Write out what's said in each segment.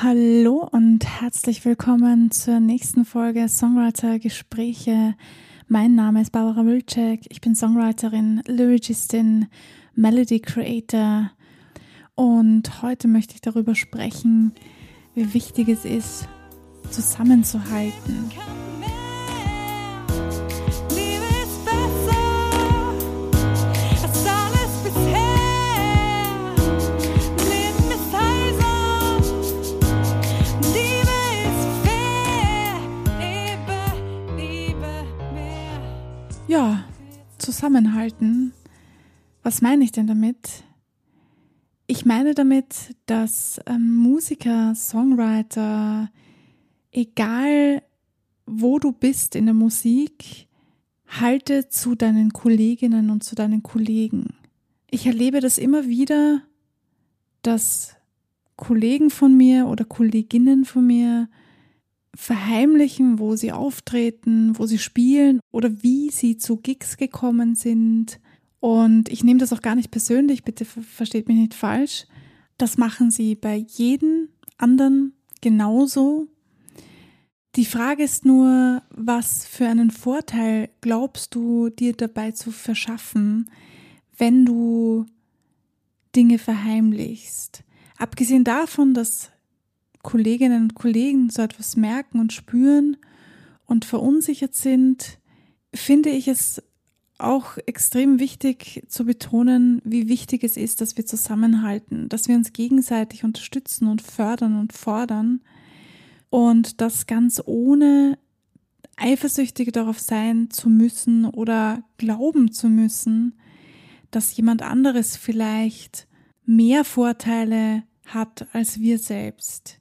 Hallo und herzlich willkommen zur nächsten Folge Songwriter Gespräche. Mein Name ist Barbara Wilczek. Ich bin Songwriterin, Lyricistin, Melody Creator und heute möchte ich darüber sprechen, wie wichtig es ist, zusammenzuhalten. Ja, zusammenhalten. Was meine ich denn damit? Ich meine damit, dass ähm, Musiker, Songwriter, egal wo du bist in der Musik, halte zu deinen Kolleginnen und zu deinen Kollegen. Ich erlebe das immer wieder, dass Kollegen von mir oder Kolleginnen von mir verheimlichen, wo sie auftreten, wo sie spielen oder wie sie zu Gigs gekommen sind. Und ich nehme das auch gar nicht persönlich, bitte versteht mich nicht falsch. Das machen sie bei jedem anderen genauso. Die Frage ist nur, was für einen Vorteil glaubst du dir dabei zu verschaffen, wenn du Dinge verheimlichst? Abgesehen davon, dass Kolleginnen und Kollegen so etwas merken und spüren und verunsichert sind, finde ich es auch extrem wichtig zu betonen, wie wichtig es ist, dass wir zusammenhalten, dass wir uns gegenseitig unterstützen und fördern und fordern und das ganz ohne eifersüchtig darauf sein zu müssen oder glauben zu müssen, dass jemand anderes vielleicht mehr Vorteile hat als wir selbst.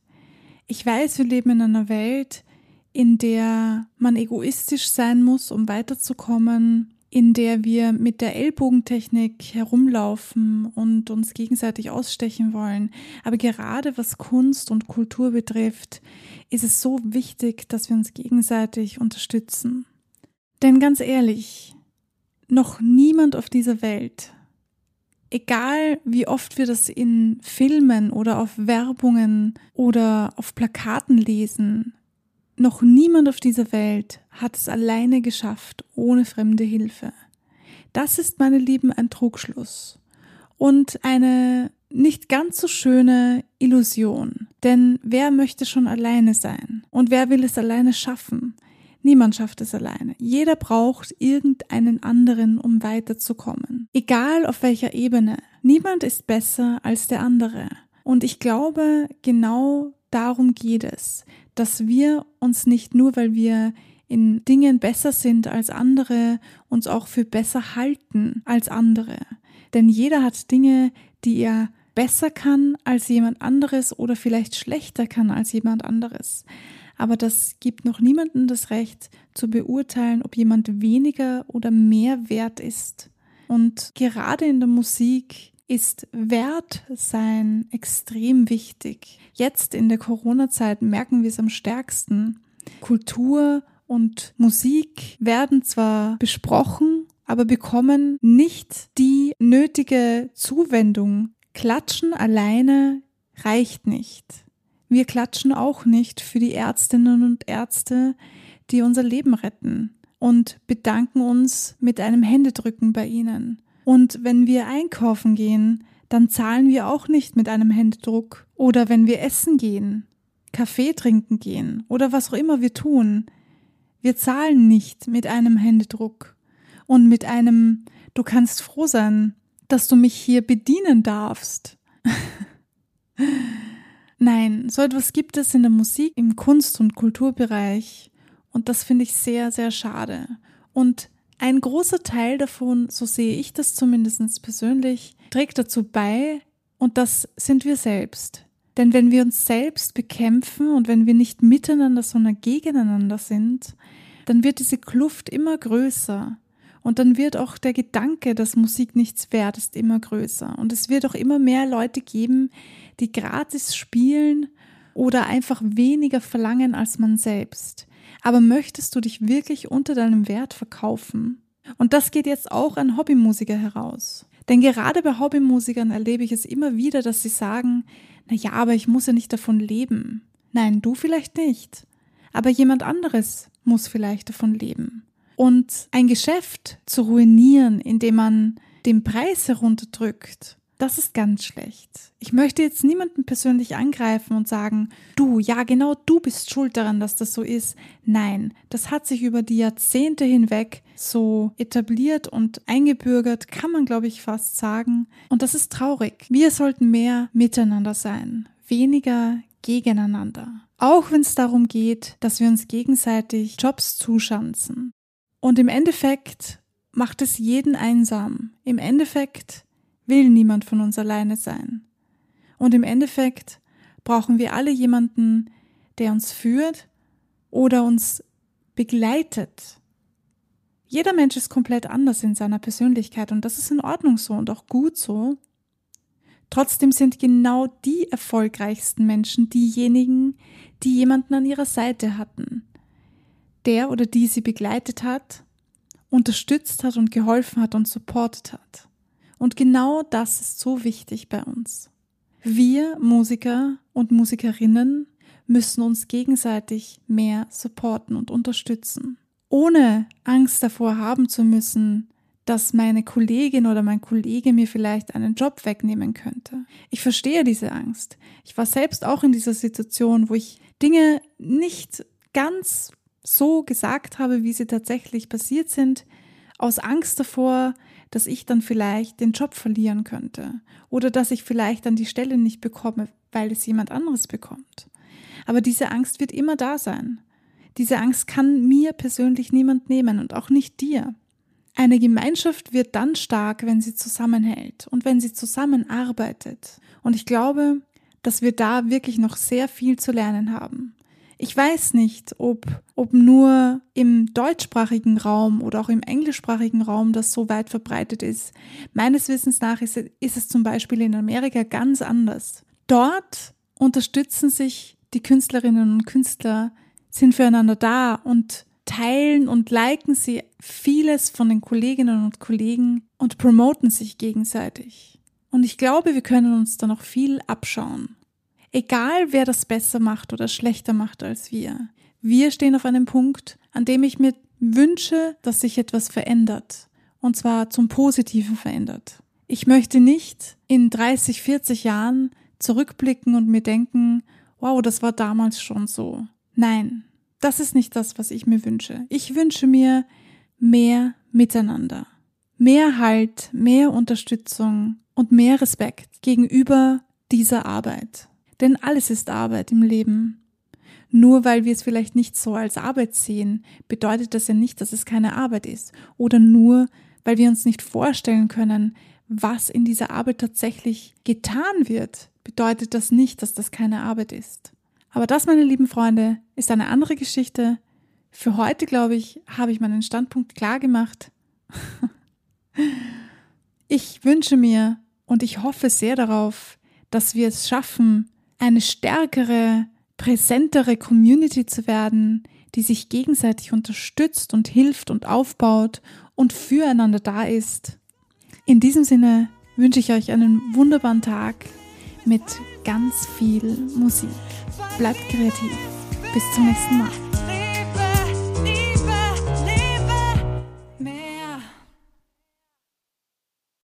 Ich weiß, wir leben in einer Welt, in der man egoistisch sein muss, um weiterzukommen, in der wir mit der Ellbogentechnik herumlaufen und uns gegenseitig ausstechen wollen. Aber gerade was Kunst und Kultur betrifft, ist es so wichtig, dass wir uns gegenseitig unterstützen. Denn ganz ehrlich, noch niemand auf dieser Welt, egal wie oft wir das in Filmen oder auf Werbungen oder auf Plakaten lesen, noch niemand auf dieser Welt hat es alleine geschafft, ohne fremde Hilfe. Das ist, meine Lieben, ein Trugschluss und eine nicht ganz so schöne Illusion. Denn wer möchte schon alleine sein? Und wer will es alleine schaffen? Niemand schafft es alleine. Jeder braucht irgendeinen anderen, um weiterzukommen. Egal auf welcher Ebene. Niemand ist besser als der andere. Und ich glaube, genau darum geht es dass wir uns nicht nur, weil wir in Dingen besser sind als andere, uns auch für besser halten als andere. Denn jeder hat Dinge, die er besser kann als jemand anderes oder vielleicht schlechter kann als jemand anderes. Aber das gibt noch niemandem das Recht zu beurteilen, ob jemand weniger oder mehr wert ist. Und gerade in der Musik ist Wertsein extrem wichtig. Jetzt in der Corona-Zeit merken wir es am stärksten. Kultur und Musik werden zwar besprochen, aber bekommen nicht die nötige Zuwendung. Klatschen alleine reicht nicht. Wir klatschen auch nicht für die Ärztinnen und Ärzte, die unser Leben retten und bedanken uns mit einem Händedrücken bei ihnen. Und wenn wir einkaufen gehen, dann zahlen wir auch nicht mit einem Händedruck. Oder wenn wir essen gehen, Kaffee trinken gehen oder was auch immer wir tun. Wir zahlen nicht mit einem Händedruck und mit einem Du kannst froh sein, dass du mich hier bedienen darfst. Nein, so etwas gibt es in der Musik, im Kunst- und Kulturbereich und das finde ich sehr, sehr schade. Und ein großer Teil davon, so sehe ich das zumindest persönlich, trägt dazu bei, und das sind wir selbst. Denn wenn wir uns selbst bekämpfen und wenn wir nicht miteinander, sondern gegeneinander sind, dann wird diese Kluft immer größer. Und dann wird auch der Gedanke, dass Musik nichts wert ist, immer größer. Und es wird auch immer mehr Leute geben, die gratis spielen oder einfach weniger verlangen als man selbst. Aber möchtest du dich wirklich unter deinem Wert verkaufen? Und das geht jetzt auch an Hobbymusiker heraus. Denn gerade bei Hobbymusikern erlebe ich es immer wieder, dass sie sagen, naja, aber ich muss ja nicht davon leben. Nein, du vielleicht nicht. Aber jemand anderes muss vielleicht davon leben. Und ein Geschäft zu ruinieren, indem man den Preis herunterdrückt, das ist ganz schlecht. Ich möchte jetzt niemanden persönlich angreifen und sagen, du, ja genau, du bist schuld daran, dass das so ist. Nein, das hat sich über die Jahrzehnte hinweg so etabliert und eingebürgert, kann man glaube ich fast sagen. Und das ist traurig. Wir sollten mehr miteinander sein, weniger gegeneinander. Auch wenn es darum geht, dass wir uns gegenseitig Jobs zuschanzen. Und im Endeffekt macht es jeden einsam. Im Endeffekt will niemand von uns alleine sein. Und im Endeffekt brauchen wir alle jemanden, der uns führt oder uns begleitet. Jeder Mensch ist komplett anders in seiner Persönlichkeit und das ist in Ordnung so und auch gut so. Trotzdem sind genau die erfolgreichsten Menschen diejenigen, die jemanden an ihrer Seite hatten, der oder die sie begleitet hat, unterstützt hat und geholfen hat und supportet hat. Und genau das ist so wichtig bei uns. Wir Musiker und Musikerinnen müssen uns gegenseitig mehr supporten und unterstützen, ohne Angst davor haben zu müssen, dass meine Kollegin oder mein Kollege mir vielleicht einen Job wegnehmen könnte. Ich verstehe diese Angst. Ich war selbst auch in dieser Situation, wo ich Dinge nicht ganz so gesagt habe, wie sie tatsächlich passiert sind, aus Angst davor, dass ich dann vielleicht den Job verlieren könnte oder dass ich vielleicht dann die Stelle nicht bekomme, weil es jemand anderes bekommt. Aber diese Angst wird immer da sein. Diese Angst kann mir persönlich niemand nehmen und auch nicht dir. Eine Gemeinschaft wird dann stark, wenn sie zusammenhält und wenn sie zusammenarbeitet. Und ich glaube, dass wir da wirklich noch sehr viel zu lernen haben. Ich weiß nicht, ob, ob nur im deutschsprachigen Raum oder auch im englischsprachigen Raum das so weit verbreitet ist. Meines Wissens nach ist, ist es zum Beispiel in Amerika ganz anders. Dort unterstützen sich die Künstlerinnen und Künstler, sind füreinander da und teilen und liken sie vieles von den Kolleginnen und Kollegen und promoten sich gegenseitig. Und ich glaube, wir können uns da noch viel abschauen. Egal, wer das besser macht oder schlechter macht als wir. Wir stehen auf einem Punkt, an dem ich mir wünsche, dass sich etwas verändert. Und zwar zum Positiven verändert. Ich möchte nicht in 30, 40 Jahren zurückblicken und mir denken, wow, das war damals schon so. Nein, das ist nicht das, was ich mir wünsche. Ich wünsche mir mehr Miteinander, mehr Halt, mehr Unterstützung und mehr Respekt gegenüber dieser Arbeit. Denn alles ist Arbeit im Leben. Nur weil wir es vielleicht nicht so als Arbeit sehen, bedeutet das ja nicht, dass es keine Arbeit ist. Oder nur weil wir uns nicht vorstellen können, was in dieser Arbeit tatsächlich getan wird, bedeutet das nicht, dass das keine Arbeit ist. Aber das, meine lieben Freunde, ist eine andere Geschichte. Für heute, glaube ich, habe ich meinen Standpunkt klar gemacht. ich wünsche mir und ich hoffe sehr darauf, dass wir es schaffen, eine stärkere, präsentere Community zu werden, die sich gegenseitig unterstützt und hilft und aufbaut und füreinander da ist. In diesem Sinne wünsche ich euch einen wunderbaren Tag mit ganz viel Musik. Bleibt kreativ. Bis zum nächsten Mal.